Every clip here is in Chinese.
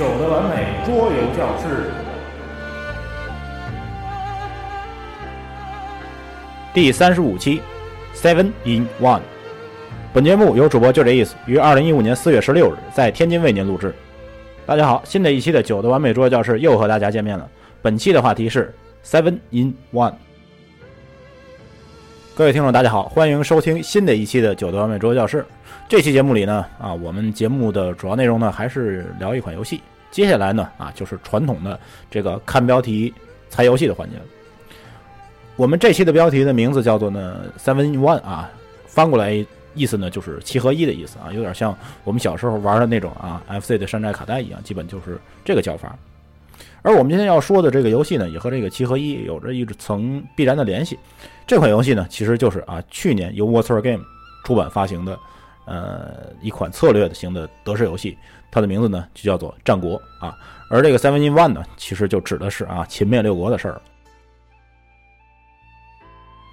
九的完美桌游教室第三十五期，Seven in One。本节目由主播就这意思于二零一五年四月十六日在天津为您录制。大家好，新的一期的九的完美桌游教室又和大家见面了。本期的话题是 Seven in One。各位听众，大家好，欢迎收听新的一期的九的完美桌游教室。这期节目里呢，啊，我们节目的主要内容呢还是聊一款游戏。接下来呢，啊，就是传统的这个看标题猜游戏的环节了。我们这期的标题的名字叫做呢 “Seven One 啊，翻过来意思呢就是七合一的意思啊，有点像我们小时候玩的那种啊 FC 的山寨卡带一样，基本就是这个叫法。而我们今天要说的这个游戏呢，也和这个七合一有着一层必然的联系。这款游戏呢，其实就是啊，去年由 Water Game 出版发行的。呃，一款策略型的德式游戏，它的名字呢就叫做《战国》啊。而这个 Seven in One 呢，其实就指的是啊秦灭六国的事儿。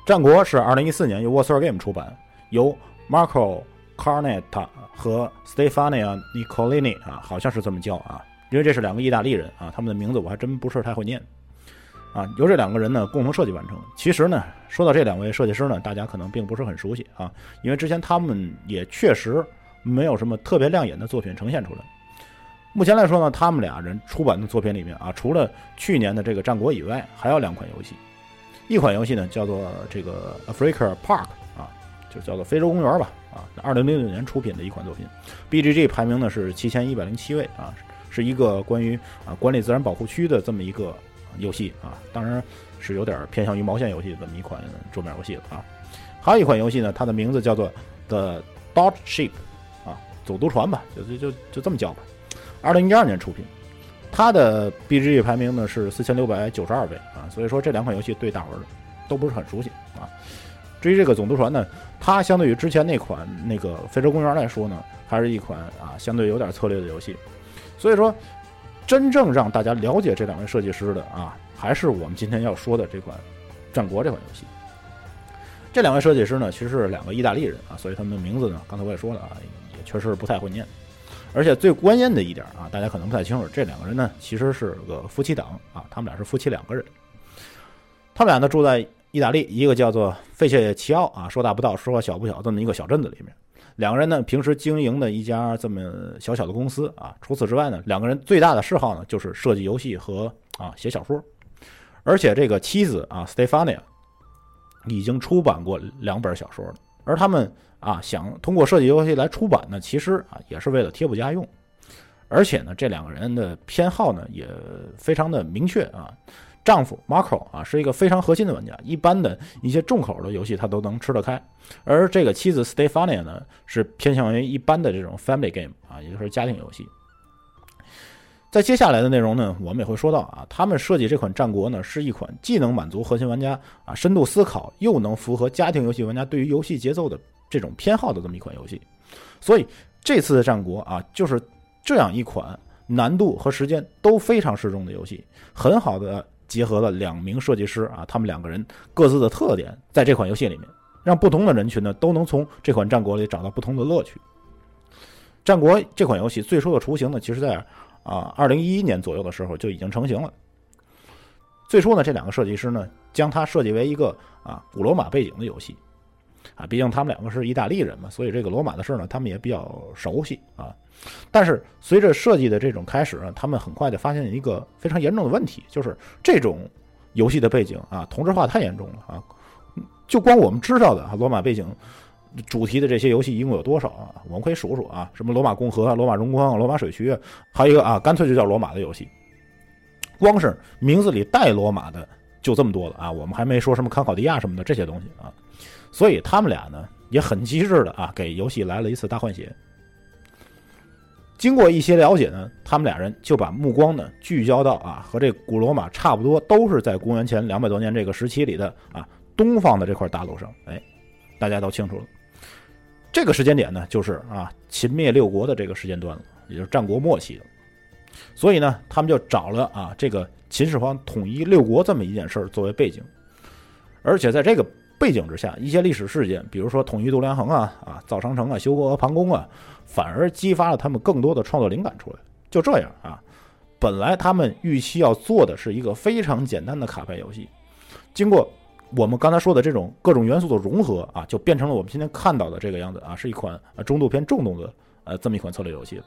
《战国》是二零一四年由 Warsaw Game 出版，由 Marco Carnetta 和 Stefania Nicolini 啊，好像是这么叫啊，因为这是两个意大利人啊，他们的名字我还真不是太会念。啊，由这两个人呢共同设计完成。其实呢，说到这两位设计师呢，大家可能并不是很熟悉啊，因为之前他们也确实没有什么特别亮眼的作品呈现出来。目前来说呢，他们俩人出版的作品里面啊，除了去年的这个《战国》以外，还有两款游戏。一款游戏呢叫做这个《Africa Park》啊，就叫做非洲公园吧啊，二零零九年出品的一款作品，BGG 排名呢是七千一百零七位啊，是一个关于啊管理自然保护区的这么一个。游戏啊，当然是有点偏向于毛线游戏的这么一款桌面游戏了啊。还有一款游戏呢，它的名字叫做《The Dot Ship》，啊，走读船吧，就就就就这么叫吧。二零一二年出品，它的 B G E 排名呢是四千六百九十二位啊，所以说这两款游戏对大伙儿都不是很熟悉啊。至于这个总督船呢，它相对于之前那款那个非洲公园来说呢，还是一款啊相对有点策略的游戏，所以说。真正让大家了解这两位设计师的啊，还是我们今天要说的这款《战国》这款游戏。这两位设计师呢，其实是两个意大利人啊，所以他们的名字呢，刚才我也说了啊，也确实不太会念。而且最关键的一点啊，大家可能不太清楚，这两个人呢，其实是个夫妻档啊，他们俩是夫妻两个人。他们俩呢住在意大利，一个叫做费切齐奥啊，说大不大，说小不小这么一个小镇子里面。两个人呢，平时经营的一家这么小小的公司啊。除此之外呢，两个人最大的嗜好呢，就是设计游戏和啊写小说。而且这个妻子啊，Stefania 已经出版过两本小说了。而他们啊，想通过设计游戏来出版呢，其实啊，也是为了贴补家用。而且呢，这两个人的偏好呢，也非常的明确啊。丈夫 Marco 啊是一个非常核心的玩家，一般的一些重口的游戏他都能吃得开，而这个妻子 Stefania 呢是偏向于一般的这种 family game 啊，也就是家庭游戏。在接下来的内容呢，我们也会说到啊，他们设计这款战国呢是一款既能满足核心玩家啊深度思考，又能符合家庭游戏玩家对于游戏节奏的这种偏好的这么一款游戏。所以这次的战国啊就是这样一款难度和时间都非常适中的游戏，很好的。结合了两名设计师啊，他们两个人各自的特点，在这款游戏里面，让不同的人群呢都能从这款战国里找到不同的乐趣。战国这款游戏最初的雏形呢，其实在啊二零一一年左右的时候就已经成型了。最初呢，这两个设计师呢将它设计为一个啊古罗马背景的游戏。啊，毕竟他们两个是意大利人嘛，所以这个罗马的事儿呢，他们也比较熟悉啊。但是随着设计的这种开始呢，他们很快就发现一个非常严重的问题，就是这种游戏的背景啊，同质化太严重了啊。就光我们知道的啊，罗马背景主题的这些游戏一共有多少啊？我们可以数数啊，什么罗马共和、罗马荣光、罗马水区，还有一个啊，干脆就叫罗马的游戏。光是名字里带罗马的就这么多了啊，我们还没说什么康考迪亚什么的这些东西啊。所以他们俩呢也很机智的啊，给游戏来了一次大换血。经过一些了解呢，他们俩人就把目光呢聚焦到啊和这古罗马差不多，都是在公元前两百多年这个时期里的啊东方的这块大陆上。哎，大家都清楚了，这个时间点呢就是啊秦灭六国的这个时间段了，也就是战国末期了。所以呢，他们就找了啊这个秦始皇统一六国这么一件事儿作为背景，而且在这个。背景之下，一些历史事件，比如说统一度量衡啊、啊造长城啊、修过阿房宫啊，反而激发了他们更多的创作灵感出来。就这样啊，本来他们预期要做的是一个非常简单的卡牌游戏，经过我们刚才说的这种各种元素的融合啊，就变成了我们今天看到的这个样子啊，是一款啊中度偏重度的呃这么一款策略游戏。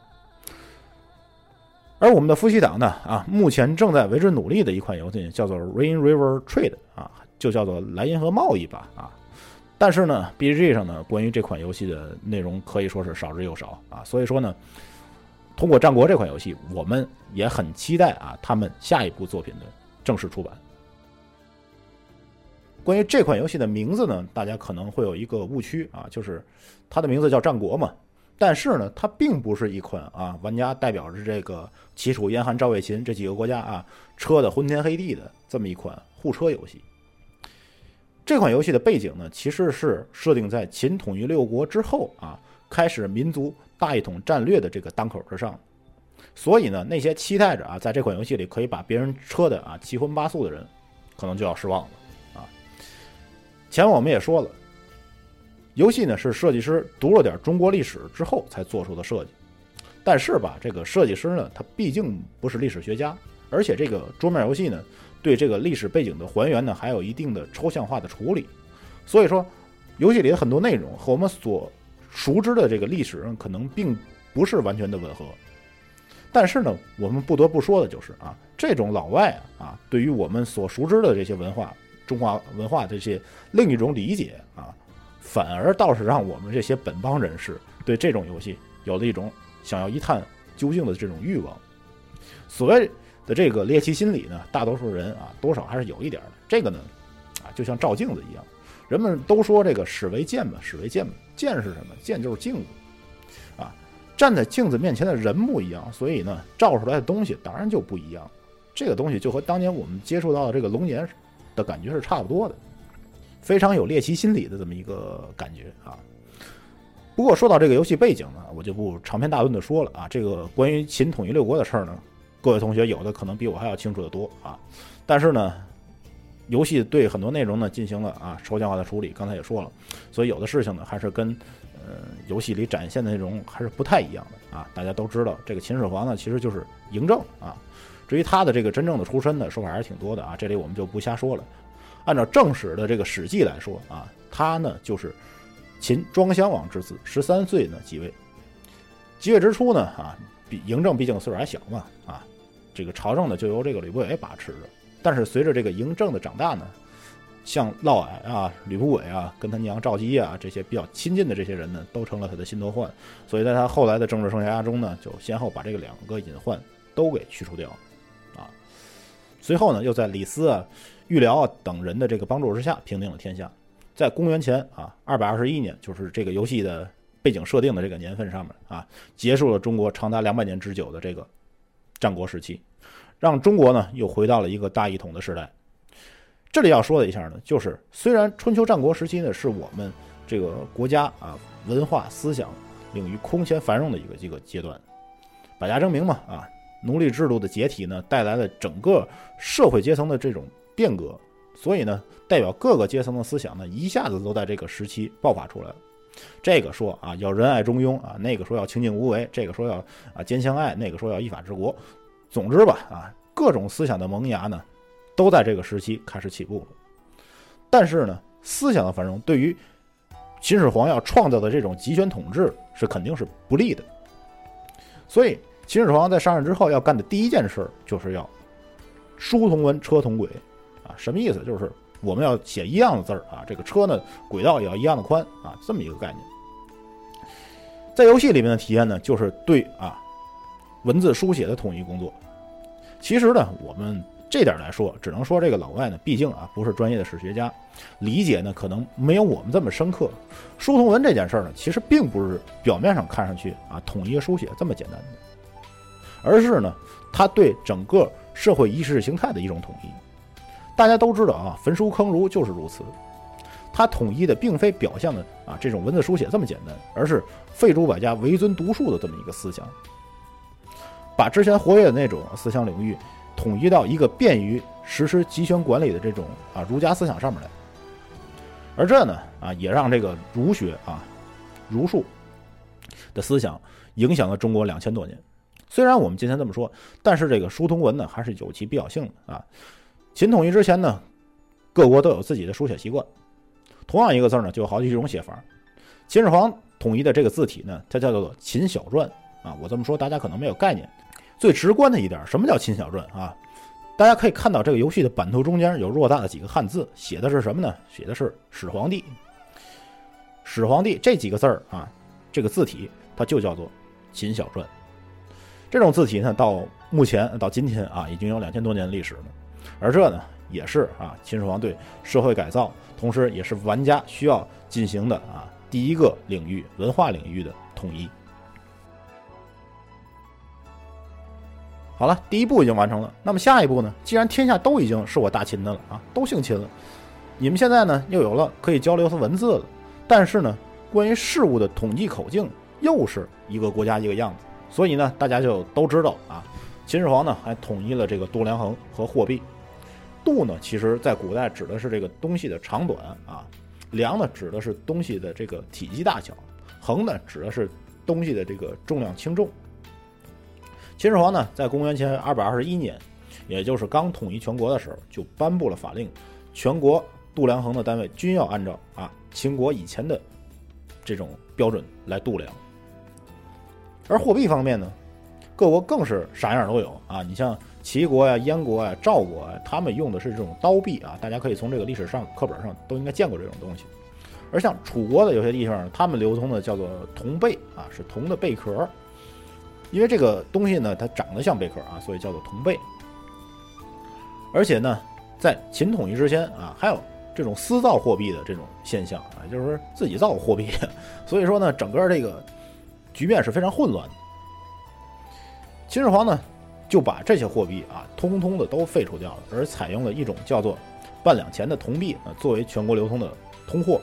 而我们的夫妻档呢，啊，目前正在为之努力的一款游戏叫做 Rain River Trade，就叫做莱茵河贸易吧，啊，但是呢，BGG 上呢，关于这款游戏的内容可以说是少之又少啊，所以说呢，通过战国这款游戏，我们也很期待啊，他们下一部作品的正式出版。关于这款游戏的名字呢，大家可能会有一个误区啊，就是它的名字叫战国嘛。但是呢，它并不是一款啊，玩家代表着这个齐楚燕韩赵魏秦这几个国家啊，车的昏天黑地的这么一款互车游戏。这款游戏的背景呢，其实是设定在秦统一六国之后啊，开始民族大一统战略的这个当口之上。所以呢，那些期待着啊，在这款游戏里可以把别人车的啊七荤八素的人，可能就要失望了啊。前面我们也说了。游戏呢是设计师读了点中国历史之后才做出的设计，但是吧，这个设计师呢，他毕竟不是历史学家，而且这个桌面游戏呢，对这个历史背景的还原呢，还有一定的抽象化的处理，所以说，游戏里的很多内容和我们所熟知的这个历史上可能并不是完全的吻合。但是呢，我们不得不说的就是啊，这种老外啊，对于我们所熟知的这些文化、中华文化这些另一种理解啊。反而倒是让我们这些本邦人士对这种游戏有了一种想要一探究竟的这种欲望。所谓的这个猎奇心理呢，大多数人啊多少还是有一点的。这个呢，啊就像照镜子一样，人们都说这个史为鉴嘛，史为鉴嘛，鉴是什么？鉴就是镜子啊，站在镜子面前的人不一样，所以呢，照出来的东西当然就不一样。这个东西就和当年我们接触到的这个龙年的感觉是差不多的。非常有猎奇心理的这么一个感觉啊。不过说到这个游戏背景呢，我就不长篇大论的说了啊。这个关于秦统一六国的事儿呢，各位同学有的可能比我还要清楚的多啊。但是呢，游戏对很多内容呢进行了啊抽象化的处理，刚才也说了，所以有的事情呢还是跟呃游戏里展现的内容还是不太一样的啊。大家都知道，这个秦始皇呢其实就是嬴政啊。至于他的这个真正的出身呢，说法还是挺多的啊。这里我们就不瞎说了。按照正史的这个《史记》来说啊，他呢就是秦庄襄王之子，十三岁呢即位。即位之初呢啊，比嬴政毕竟岁数还小嘛啊，这个朝政呢就由这个吕不韦把持着。但是随着这个嬴政的长大呢，像嫪毐啊、吕不韦啊、跟他娘赵姬啊这些比较亲近的这些人呢，都成了他的心头患。所以在他后来的政治生涯中呢，就先后把这个两个隐患都给去除掉啊。随后呢，又在李斯啊。预疗等人的这个帮助之下，平定了天下。在公元前啊二百二十一年，就是这个游戏的背景设定的这个年份上面啊，结束了中国长达两百年之久的这个战国时期，让中国呢又回到了一个大一统的时代。这里要说的一下呢，就是虽然春秋战国时期呢是我们这个国家啊文化思想领域空前繁荣的一个一个阶段，百家争鸣嘛啊，奴隶制度的解体呢带来了整个社会阶层的这种。变革，所以呢，代表各个阶层的思想呢，一下子都在这个时期爆发出来了。这个说啊，要仁爱中庸啊；那个说要清净无为；这个说要啊兼相爱；那个说要依法治国。总之吧，啊，各种思想的萌芽呢，都在这个时期开始起步了。但是呢，思想的繁荣对于秦始皇要创造的这种集权统治是肯定是不利的。所以，秦始皇在上任之后要干的第一件事就是要书同文，车同轨。啊什么意思？就是我们要写一样的字儿啊，这个车呢轨道也要一样的宽啊，这么一个概念。在游戏里面的体验呢，就是对啊文字书写的统一工作。其实呢，我们这点来说，只能说这个老外呢，毕竟啊不是专业的史学家，理解呢可能没有我们这么深刻。书同文这件事儿呢，其实并不是表面上看上去啊统一书写这么简单的，而是呢，他对整个社会意识形态的一种统一。大家都知道啊，焚书坑儒就是如此。它统一的并非表象的啊这种文字书写这么简单，而是废诸百家，唯尊独术的这么一个思想，把之前活跃的那种思想领域统一到一个便于实施集权管理的这种啊儒家思想上面来。而这呢啊也让这个儒学啊儒术的思想影响了中国两千多年。虽然我们今天这么说，但是这个书同文呢，还是有其必要性的啊。秦统一之前呢，各国都有自己的书写习惯，同样一个字呢，就有好几种写法。秦始皇统一的这个字体呢，它叫做秦小篆啊。我这么说，大家可能没有概念。最直观的一点，什么叫秦小篆啊？大家可以看到这个游戏的版图中间有偌大的几个汉字，写的是什么呢？写的是“始皇帝”。始皇帝这几个字儿啊，这个字体它就叫做秦小篆。这种字体呢，到目前到今天啊，已经有两千多年历史了。而这呢，也是啊，秦始皇对社会改造，同时也是玩家需要进行的啊第一个领域文化领域的统一。好了，第一步已经完成了。那么下一步呢？既然天下都已经是我大秦的了啊，都姓秦了，你们现在呢又有了可以交流的文字了。但是呢，关于事物的统计口径又是一个国家一个样子，所以呢，大家就都知道啊，秦始皇呢还统一了这个度量衡和货币。度呢，其实在古代指的是这个东西的长短啊；量呢，指的是东西的这个体积大小；衡呢，指的是东西的这个重量轻重。秦始皇呢，在公元前二百二十一年，也就是刚统一全国的时候，就颁布了法令，全国度量衡的单位均要按照啊。秦国以前的这种标准来度量，而货币方面呢，各国更是啥样都有啊！你像齐国呀、燕国呀、赵国啊，他们用的是这种刀币啊，大家可以从这个历史上课本上都应该见过这种东西。而像楚国的有些地方，他们流通的叫做铜贝啊，是铜的贝壳，因为这个东西呢，它长得像贝壳啊，所以叫做铜贝。而且呢，在秦统一之前啊，还有。这种私造货币的这种现象啊，就是说自己造货币，所以说呢，整个这个局面是非常混乱的。秦始皇呢，就把这些货币啊，通通的都废除掉了，而采用了一种叫做半两钱的铜币啊，作为全国流通的通货。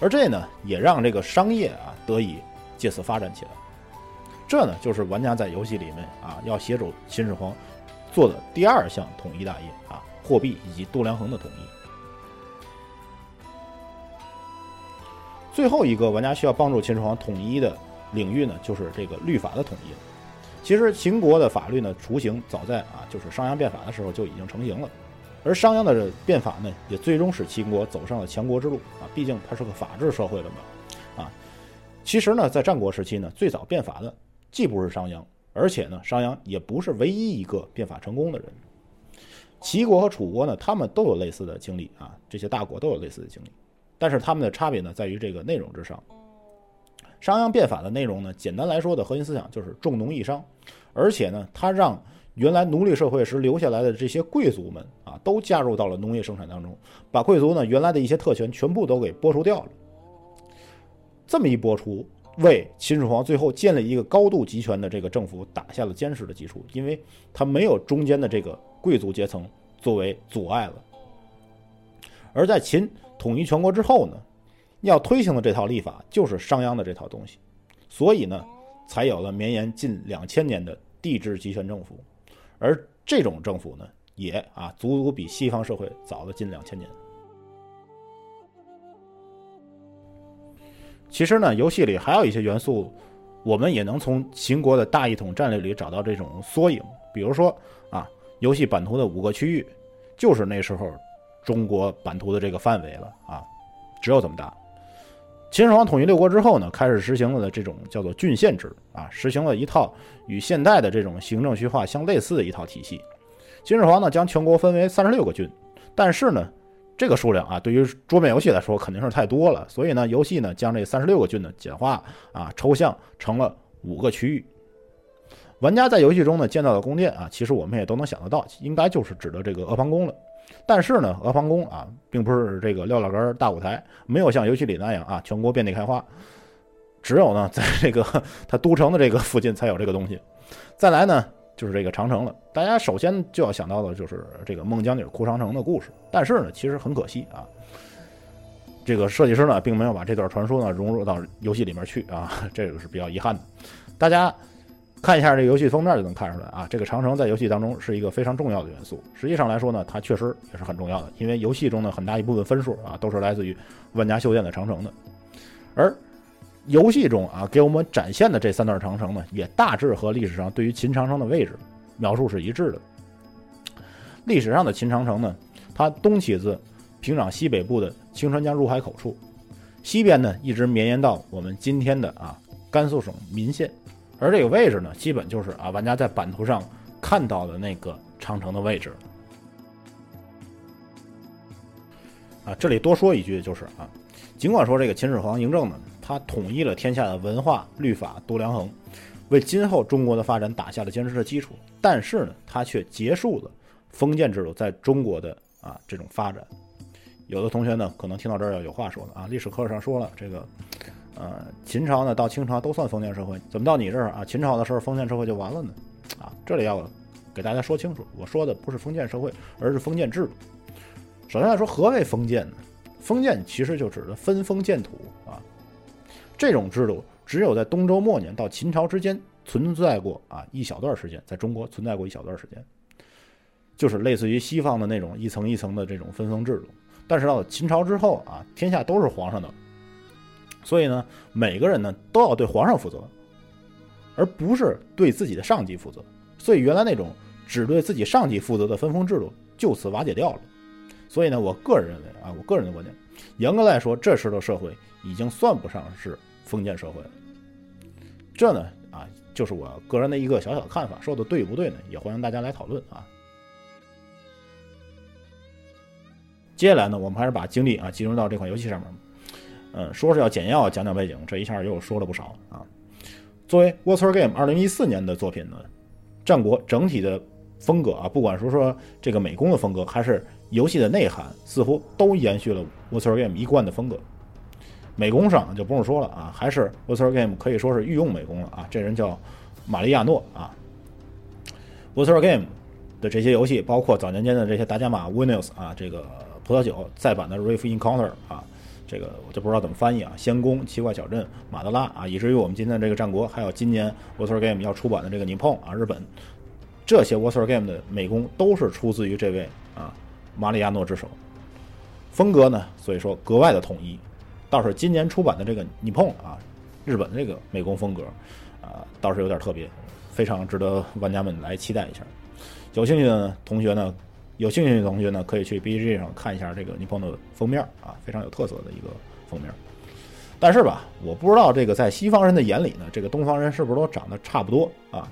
而这呢，也让这个商业啊得以借此发展起来。这呢，就是玩家在游戏里面啊，要协助秦始皇做的第二项统一大业啊，货币以及度量衡的统一。最后一个玩家需要帮助秦始皇统一的领域呢，就是这个律法的统一。其实秦国的法律呢，雏形早在啊，就是商鞅变法的时候就已经成型了。而商鞅的变法呢，也最终使秦国走上了强国之路啊。毕竟它是个法治社会了嘛。啊，其实呢，在战国时期呢，最早变法的既不是商鞅，而且呢，商鞅也不是唯一一个变法成功的人。齐国和楚国呢，他们都有类似的经历啊，这些大国都有类似的经历。但是他们的差别呢，在于这个内容之上。商鞅变法的内容呢，简单来说的核心思想就是重农抑商，而且呢，他让原来奴隶社会时留下来的这些贵族们啊，都加入到了农业生产当中，把贵族呢原来的一些特权全部都给剥除掉了。这么一剥除，为秦始皇最后建立一个高度集权的这个政府打下了坚实的基础，因为他没有中间的这个贵族阶层作为阻碍了。而在秦。统一全国之后呢，要推行的这套立法就是商鞅的这套东西，所以呢，才有了绵延近两千年的帝制集权政府，而这种政府呢，也啊足足比西方社会早了近两千年。其实呢，游戏里还有一些元素，我们也能从秦国的大一统战略里找到这种缩影，比如说啊，游戏版图的五个区域，就是那时候。中国版图的这个范围了啊，只有这么大。秦始皇统一六国之后呢，开始实行了这种叫做郡县制啊，实行了一套与现代的这种行政区划相类似的一套体系。秦始皇呢，将全国分为三十六个郡，但是呢，这个数量啊，对于桌面游戏来说肯定是太多了，所以呢，游戏呢将这三十六个郡呢简化啊抽象成了五个区域。玩家在游戏中呢见到的宫殿啊，其实我们也都能想得到，应该就是指的这个阿房宫了。但是呢，阿房宫啊，并不是这个撂老根大舞台，没有像游戏里那样啊，全国遍地开花。只有呢，在这个它都城的这个附近才有这个东西。再来呢，就是这个长城了。大家首先就要想到的就是这个孟姜女哭长城的故事。但是呢，其实很可惜啊，这个设计师呢，并没有把这段传说呢融入到游戏里面去啊，这个是比较遗憾的。大家。看一下这个游戏封面就能看出来啊，这个长城在游戏当中是一个非常重要的元素。实际上来说呢，它确实也是很重要的，因为游戏中的很大一部分分数啊都是来自于玩家修建的长城的。而游戏中啊给我们展现的这三段长城呢，也大致和历史上对于秦长城的位置描述是一致的。历史上的秦长城呢，它东起自平壤西北部的清川江入海口处，西边呢一直绵延到我们今天的啊甘肃省岷县，而这个位置呢，基本就是啊玩家在版图上看到的那个长城的位置。啊，这里多说一句就是啊，尽管说这个秦始皇嬴政呢，他统一了天下的文化、律法、度量衡，为今后中国的发展打下了坚实的基础，但是呢，他却结束了封建制度在中国的啊这种发展。有的同学呢，可能听到这儿要有话说了啊，历史课上说了这个，呃，秦朝呢到清朝都算封建社会，怎么到你这儿啊，秦朝的时候封建社会就完了呢？啊，这里要给大家说清楚，我说的不是封建社会，而是封建制度。首先来说，何为封建呢？封建其实就指的分封建土啊。这种制度只有在东周末年到秦朝之间存在过啊一小段时间，在中国存在过一小段时间，就是类似于西方的那种一层一层的这种分封制度。但是到秦朝之后啊，天下都是皇上的，所以呢，每个人呢都要对皇上负责，而不是对自己的上级负责。所以原来那种只对自己上级负责的分封制度就此瓦解掉了。所以呢，我个人认为啊，我个人的观点，严格来说，这时的社会已经算不上是封建社会。这呢啊，就是我个人的一个小小的看法，说的对不对呢？也欢迎大家来讨论啊。接下来呢，我们还是把精力啊集中到这款游戏上面。嗯，说是要简要讲讲背景，这一下又说了不少啊。作为 Water Game 二零一四年的作品呢，战国整体的风格啊，不管说说这个美工的风格，还是游戏的内涵，似乎都延续了 Water Game 一贯的风格。美工上就不用说了啊，还是 Water Game 可以说是御用美工了啊。这人叫玛利亚诺啊。Water Game 的这些游戏，包括早年间的这些达伽马 Winus 啊，这个。葡萄酒再版的《Reef Encounter》啊，这个我就不知道怎么翻译啊。仙宫、奇怪小镇、马德拉啊，以至于我们今天这个战国，还有今年 Water Game 要出版的这个日本啊，日本这些 Water Game 的美工都是出自于这位啊马里亚诺之手。风格呢，所以说格外的统一。倒是今年出版的这个尼碰啊，日本的这个美工风格啊，倒是有点特别，非常值得玩家们来期待一下。有兴趣的同学呢？有兴趣的同学呢，可以去 B G 上看一下这个尼碰的封面啊，非常有特色的一个封面。但是吧，我不知道这个在西方人的眼里呢，这个东方人是不是都长得差不多啊？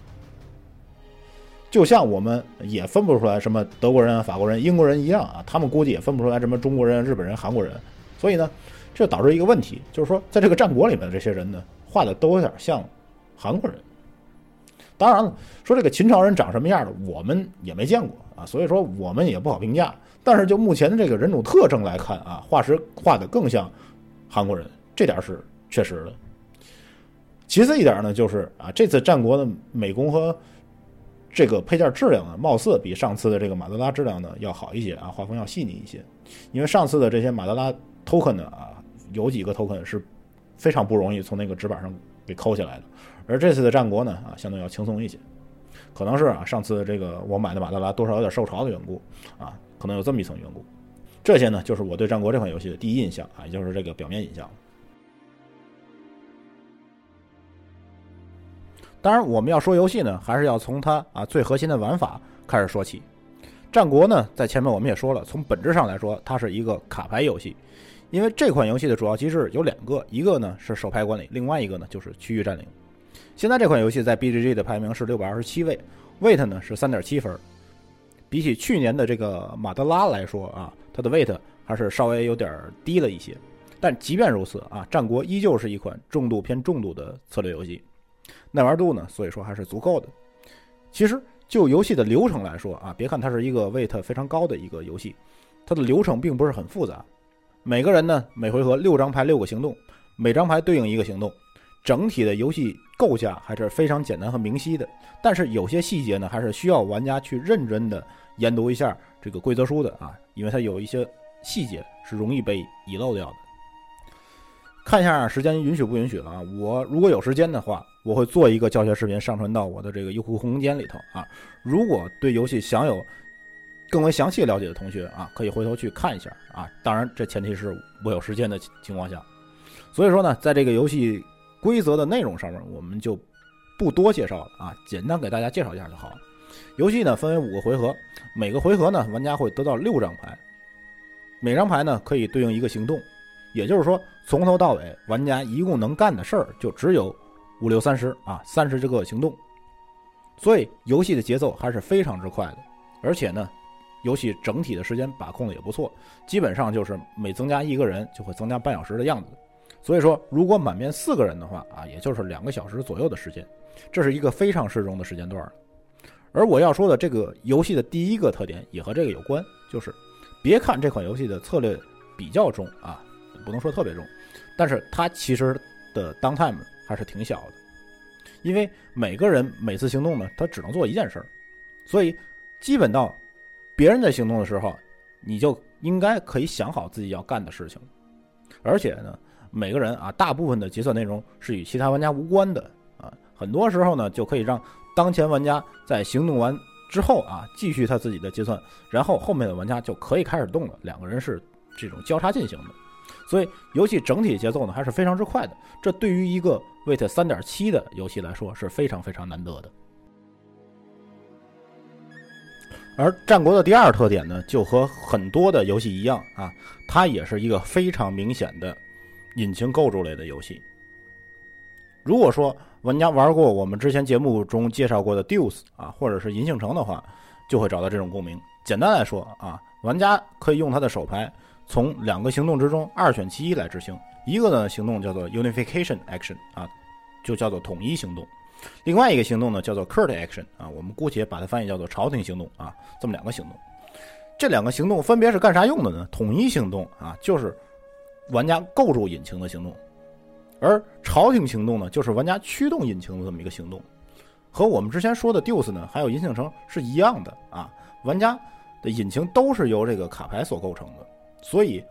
就像我们也分不出来什么德国人、法国人、英国人一样啊，他们估计也分不出来什么中国人、日本人、韩国人。所以呢，这导致一个问题，就是说，在这个战国里面的这些人呢，画的都有点像韩国人。当然了，说这个秦朝人长什么样的，我们也没见过啊，所以说我们也不好评价。但是就目前的这个人种特征来看啊，画师画的更像韩国人，这点是确实的。其次一点呢，就是啊，这次战国的美工和这个配件质量呢，貌似比上次的这个马德拉质量呢要好一些啊，画风要细腻一些。因为上次的这些马德拉 token 呢啊，有几个 token 是非常不容易从那个纸板上给抠下来的。而这次的战国呢，啊，相对要轻松一些，可能是啊，上次这个我买的马德拉多少有点受潮的缘故，啊，可能有这么一层缘故。这些呢，就是我对战国这款游戏的第一印象啊，也就是这个表面印象。当然，我们要说游戏呢，还是要从它啊最核心的玩法开始说起。战国呢，在前面我们也说了，从本质上来说，它是一个卡牌游戏，因为这款游戏的主要机制有两个，一个呢是手牌管理，另外一个呢就是区域占领。现在这款游戏在 BGG 的排名是六百二十七位，weight 呢是三点七分，比起去年的这个马德拉来说啊，它的 weight 还是稍微有点低了一些。但即便如此啊，战国依旧是一款重度偏重度的策略游戏，耐玩度呢，所以说还是足够的。其实就游戏的流程来说啊，别看它是一个 weight 非常高的一个游戏，它的流程并不是很复杂。每个人呢，每回合六张牌六个行动，每张牌对应一个行动。整体的游戏构架还是非常简单和明晰的，但是有些细节呢，还是需要玩家去认真的研读一下这个规则书的啊，因为它有一些细节是容易被遗漏掉的。看一下时间允许不允许了啊？我如果有时间的话，我会做一个教学视频上传到我的这个优酷空间里头啊。如果对游戏想有更为详细了解的同学啊，可以回头去看一下啊。当然，这前提是我有时间的情况下。所以说呢，在这个游戏规则的内容上面，我们就不多介绍了啊，简单给大家介绍一下就好了。游戏呢分为五个回合，每个回合呢玩家会得到六张牌，每张牌呢可以对应一个行动，也就是说从头到尾玩家一共能干的事儿就只有五六三十啊，三十这个行动。所以游戏的节奏还是非常之快的，而且呢。游戏整体的时间把控的也不错，基本上就是每增加一个人就会增加半小时的样子。所以说，如果满编四个人的话啊，也就是两个小时左右的时间，这是一个非常适中的时间段。而我要说的这个游戏的第一个特点也和这个有关，就是别看这款游戏的策略比较重啊，不能说特别重，但是它其实的 downtime 还是挺小的，因为每个人每次行动呢，他只能做一件事儿，所以基本到。别人在行动的时候，你就应该可以想好自己要干的事情，而且呢，每个人啊，大部分的结算内容是与其他玩家无关的啊，很多时候呢，就可以让当前玩家在行动完之后啊，继续他自己的结算，然后后面的玩家就可以开始动了，两个人是这种交叉进行的，所以游戏整体节奏呢还是非常之快的，这对于一个 Wait 三点七的游戏来说是非常非常难得的。而战国的第二特点呢，就和很多的游戏一样啊，它也是一个非常明显的引擎构筑类的游戏。如果说玩家玩过我们之前节目中介绍过的 Deuce 啊，或者是银杏城的话，就会找到这种共鸣。简单来说啊，玩家可以用他的手牌从两个行动之中二选其一来执行，一个呢行动叫做 Unification Action 啊，就叫做统一行动。另外一个行动呢，叫做 Curt Action 啊，我们姑且把它翻译叫做朝廷行动啊。这么两个行动，这两个行动分别是干啥用的呢？统一行动啊，就是玩家构筑引擎的行动；而朝廷行动呢，就是玩家驱动引擎的这么一个行动。和我们之前说的 Deuce 呢，还有银杏城是一样的啊。玩家的引擎都是由这个卡牌所构成的，所以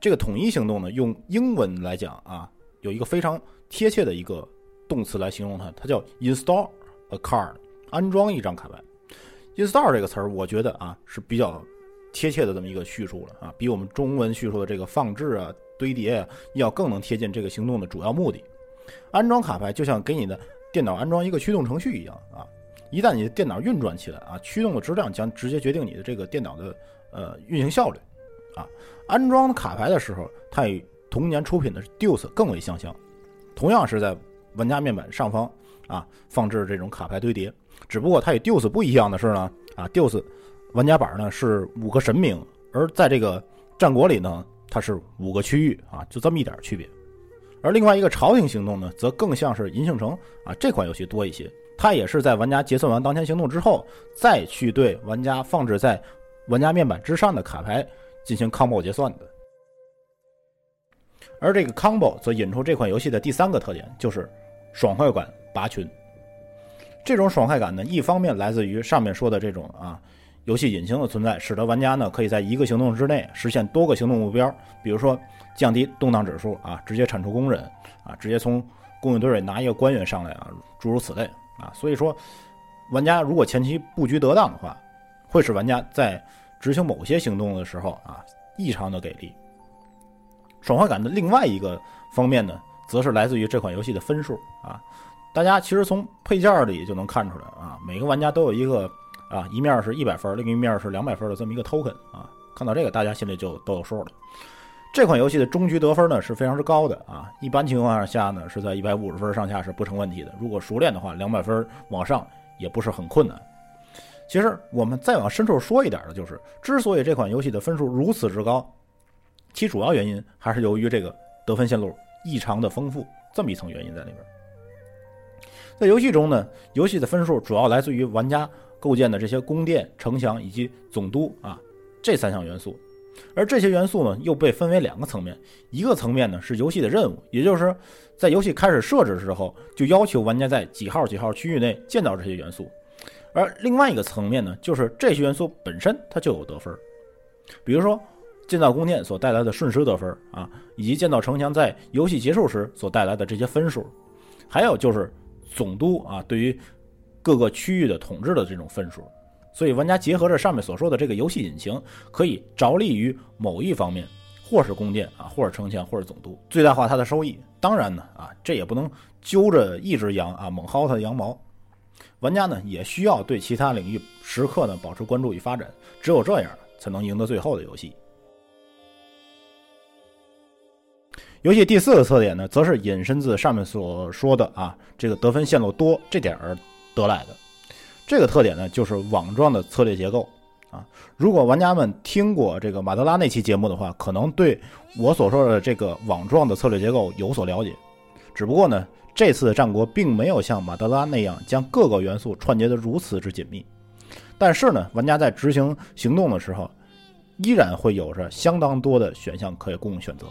这个统一行动呢，用英文来讲啊，有一个非常贴切的一个。动词来形容它，它叫 install a card，安装一张卡牌。install 这个词儿，我觉得啊是比较贴切的这么一个叙述了啊，比我们中文叙述的这个放置啊、堆叠啊要更能贴近这个行动的主要目的。安装卡牌就像给你的电脑安装一个驱动程序一样啊，一旦你的电脑运转起来啊，驱动的质量将直接决定你的这个电脑的呃运行效率啊。安装卡牌的时候，它与同年出品的 Duce 更为相像，同样是在。玩家面板上方啊，放置这种卡牌堆叠，只不过它与 Deuce 不一样的是呢，啊，Deuce 玩家板呢是五个神明，而在这个战国里呢，它是五个区域啊，就这么一点区别。而另外一个朝廷行动呢，则更像是银杏城啊这款游戏多一些，它也是在玩家结算完当前行动之后，再去对玩家放置在玩家面板之上的卡牌进行 combo 结算的。而这个 combo 则引出这款游戏的第三个特点，就是。爽快感拔群，这种爽快感呢，一方面来自于上面说的这种啊游戏引擎的存在，使得玩家呢可以在一个行动之内实现多个行动目标，比如说降低动荡指数啊，直接铲除工人啊，直接从工人队里拿一个官员上来啊，诸如此类啊。所以说，玩家如果前期布局得当的话，会使玩家在执行某些行动的时候啊异常的给力。爽快感的另外一个方面呢。则是来自于这款游戏的分数啊，大家其实从配件里就能看出来啊，每个玩家都有一个啊，一面是一百分，另一面是两百分的这么一个 token 啊，看到这个大家心里就都有数了。这款游戏的终局得分呢是非常之高的啊，一般情况下呢是在一百五十分上下是不成问题的，如果熟练的话，两百分往上也不是很困难。其实我们再往深处说一点的就是，之所以这款游戏的分数如此之高，其主要原因还是由于这个得分线路。异常的丰富，这么一层原因在里边。在游戏中呢，游戏的分数主要来自于玩家构建的这些宫殿、城墙以及总督啊这三项元素。而这些元素呢，又被分为两个层面，一个层面呢是游戏的任务，也就是在游戏开始设置的时候就要求玩家在几号几号区域内见到这些元素。而另外一个层面呢，就是这些元素本身它就有得分，比如说。建造宫殿所带来的瞬时得分啊，以及建造城墙在游戏结束时所带来的这些分数，还有就是总督啊对于各个区域的统治的这种分数。所以玩家结合着上面所说的这个游戏引擎，可以着力于某一方面，或是弓箭啊，或者城墙，或者总督，最大化它的收益。当然呢，啊，这也不能揪着一只羊啊猛薅它的羊毛。玩家呢也需要对其他领域时刻呢保持关注与发展，只有这样才能赢得最后的游戏。游戏第四个特点呢，则是引申自上面所说的啊，这个得分线路多这点而得来的。这个特点呢，就是网状的策略结构啊。如果玩家们听过这个马德拉那期节目的话，可能对我所说的这个网状的策略结构有所了解。只不过呢，这次的战国并没有像马德拉那样将各个元素串接得如此之紧密。但是呢，玩家在执行行动的时候，依然会有着相当多的选项可以供选择。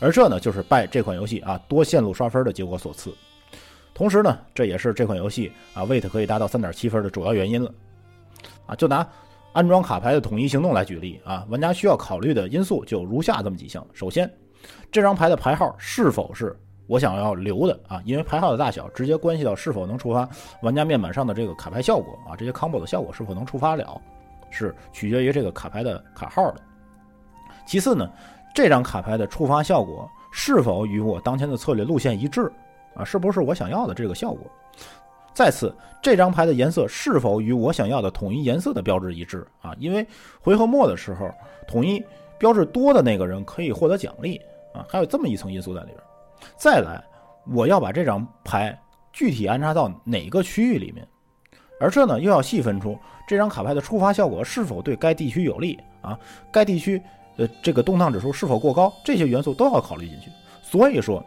而这呢，就是拜这款游戏啊多线路刷分的结果所赐。同时呢，这也是这款游戏啊 wait 可以达到三点七分的主要原因了。啊，就拿安装卡牌的统一行动来举例啊，玩家需要考虑的因素就如下这么几项：首先，这张牌的牌号是否是我想要留的啊？因为牌号的大小直接关系到是否能触发玩家面板上的这个卡牌效果啊，这些 combo 的效果是否能触发了，是取决于这个卡牌的卡号的。其次呢。这张卡牌的触发效果是否与我当前的策略路线一致啊？是不是我想要的这个效果？再次，这张牌的颜色是否与我想要的统一颜色的标志一致啊？因为回合末的时候，统一标志多的那个人可以获得奖励啊，还有这么一层因素在里边。再来，我要把这张牌具体安插到哪个区域里面？而这呢，又要细分出这张卡牌的触发效果是否对该地区有利啊？该地区。呃，这个动荡指数是否过高？这些元素都要考虑进去。所以说，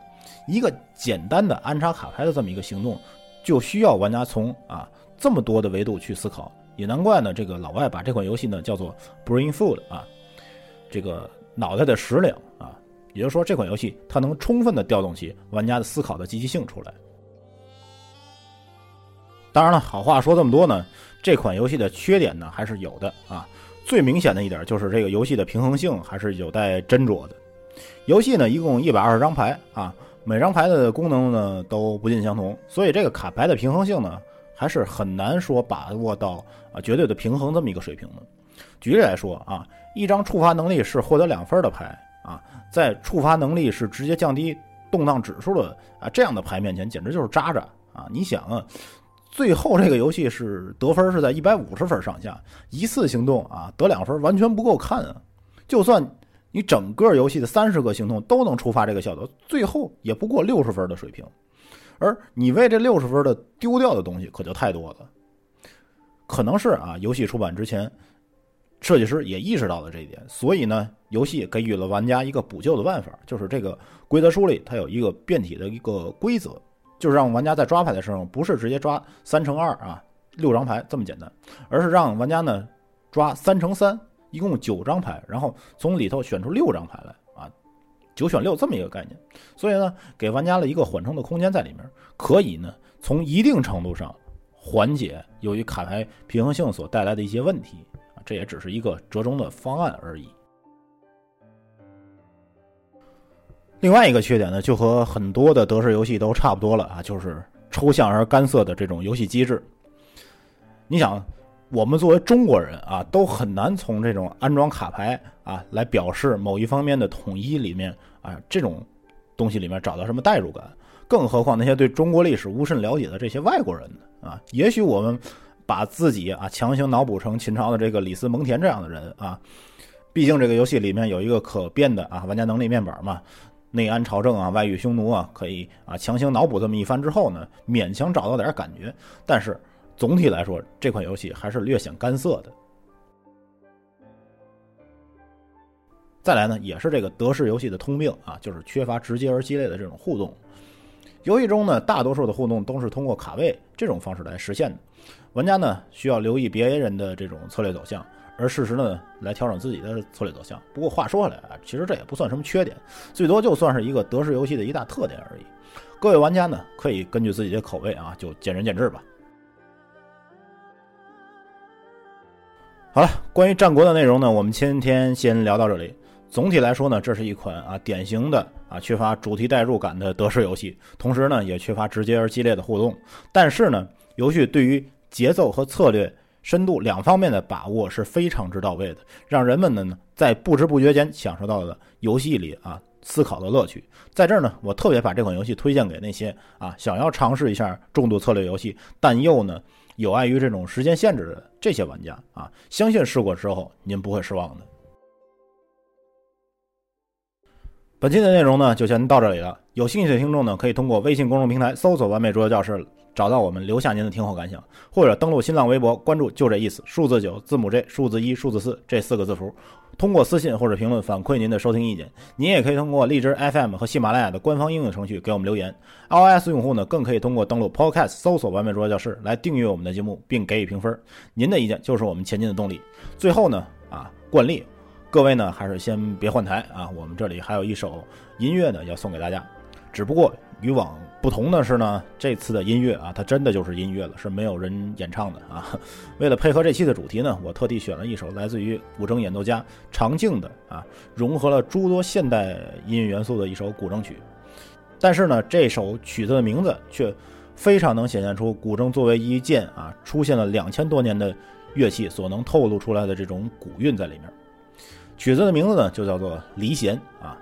一个简单的安插卡牌的这么一个行动，就需要玩家从啊这么多的维度去思考。也难怪呢，这个老外把这款游戏呢叫做 “brain food” 啊，这个脑袋的食粮啊。也就是说，这款游戏它能充分的调动起玩家的思考的积极性出来。当然了，好话说这么多呢，这款游戏的缺点呢还是有的啊。最明显的一点就是这个游戏的平衡性还是有待斟酌的。游戏呢一共一百二十张牌啊，每张牌的功能呢都不尽相同，所以这个卡牌的平衡性呢还是很难说把握到啊绝对的平衡这么一个水平的。举例来说啊，一张触发能力是获得两分的牌啊，在触发能力是直接降低动荡指数的啊这样的牌面前，简直就是渣渣啊！你想啊。最后这个游戏是得分是在一百五十分上下，一次行动啊得两分完全不够看啊！就算你整个游戏的三十个行动都能触发这个效果，最后也不过六十分的水平。而你为这六十分的丢掉的东西可就太多了。可能是啊，游戏出版之前，设计师也意识到了这一点，所以呢，游戏给予了玩家一个补救的办法，就是这个规则书里它有一个变体的一个规则。就是让玩家在抓牌的时候，不是直接抓三乘二啊，六张牌这么简单，而是让玩家呢抓三乘三，一共九张牌，然后从里头选出六张牌来啊，九选六这么一个概念。所以呢，给玩家了一个缓冲的空间在里面，可以呢从一定程度上缓解由于卡牌平衡性所带来的一些问题啊，这也只是一个折中的方案而已。另外一个缺点呢，就和很多的德式游戏都差不多了啊，就是抽象而干涩的这种游戏机制。你想，我们作为中国人啊，都很难从这种安装卡牌啊来表示某一方面的统一里面啊这种东西里面找到什么代入感，更何况那些对中国历史无甚了解的这些外国人呢？啊，也许我们把自己啊强行脑补成秦朝的这个李斯蒙恬这样的人啊，毕竟这个游戏里面有一个可变的啊玩家能力面板嘛。内安朝政啊，外御匈奴啊，可以啊强行脑补这么一番之后呢，勉强找到点感觉。但是总体来说，这款游戏还是略显干涩的。再来呢，也是这个德式游戏的通病啊，就是缺乏直接而激烈的这种互动。游戏中呢，大多数的互动都是通过卡位这种方式来实现的，玩家呢需要留意别人的这种策略走向。而事实呢，来调整自己的策略走向。不过话说回来啊，其实这也不算什么缺点，最多就算是一个德式游戏的一大特点而已。各位玩家呢，可以根据自己的口味啊，就见仁见智吧。好了，关于战国的内容呢，我们今天先聊到这里。总体来说呢，这是一款啊典型的啊缺乏主题代入感的德式游戏，同时呢也缺乏直接而激烈的互动。但是呢，游戏对于节奏和策略。深度两方面的把握是非常之到位的，让人们呢在不知不觉间享受到了游戏里啊思考的乐趣。在这儿呢，我特别把这款游戏推荐给那些啊想要尝试一下重度策略游戏，但又呢有碍于这种时间限制的这些玩家啊，相信试过之后您不会失望的。本期的内容呢就先到这里了，有兴趣的听众呢可以通过微信公众平台搜索“完美桌游教室”。找到我们，留下您的听后感想，或者登录新浪微博，关注就这意思，数字九，字母 J，数字一，数字四这四个字符，通过私信或者评论反馈您的收听意见。您也可以通过荔枝 FM 和喜马拉雅的官方应用程序给我们留言。iOS 用户呢，更可以通过登录 Podcast 搜索“完美桌游教室”来订阅我们的节目，并给予评分。您的意见就是我们前进的动力。最后呢，啊，惯例，各位呢还是先别换台啊，我们这里还有一首音乐呢要送给大家，只不过。与往不同的是呢，这次的音乐啊，它真的就是音乐了，是没有人演唱的啊。为了配合这期的主题呢，我特地选了一首来自于古筝演奏家常静的啊，融合了诸多现代音乐元素的一首古筝曲。但是呢，这首曲子的名字却非常能显现出古筝作为一件啊出现了两千多年的乐器所能透露出来的这种古韵在里面。曲子的名字呢，就叫做《离弦》啊。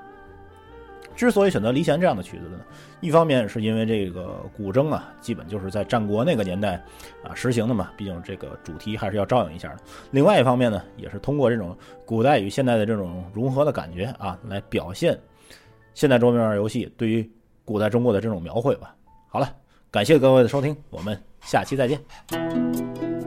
之所以选择离弦这样的曲子呢，一方面是因为这个古筝啊，基本就是在战国那个年代啊实行的嘛，毕竟这个主题还是要照应一下的。另外一方面呢，也是通过这种古代与现代的这种融合的感觉啊，来表现现代桌面游戏对于古代中国的这种描绘吧。好了，感谢各位的收听，我们下期再见。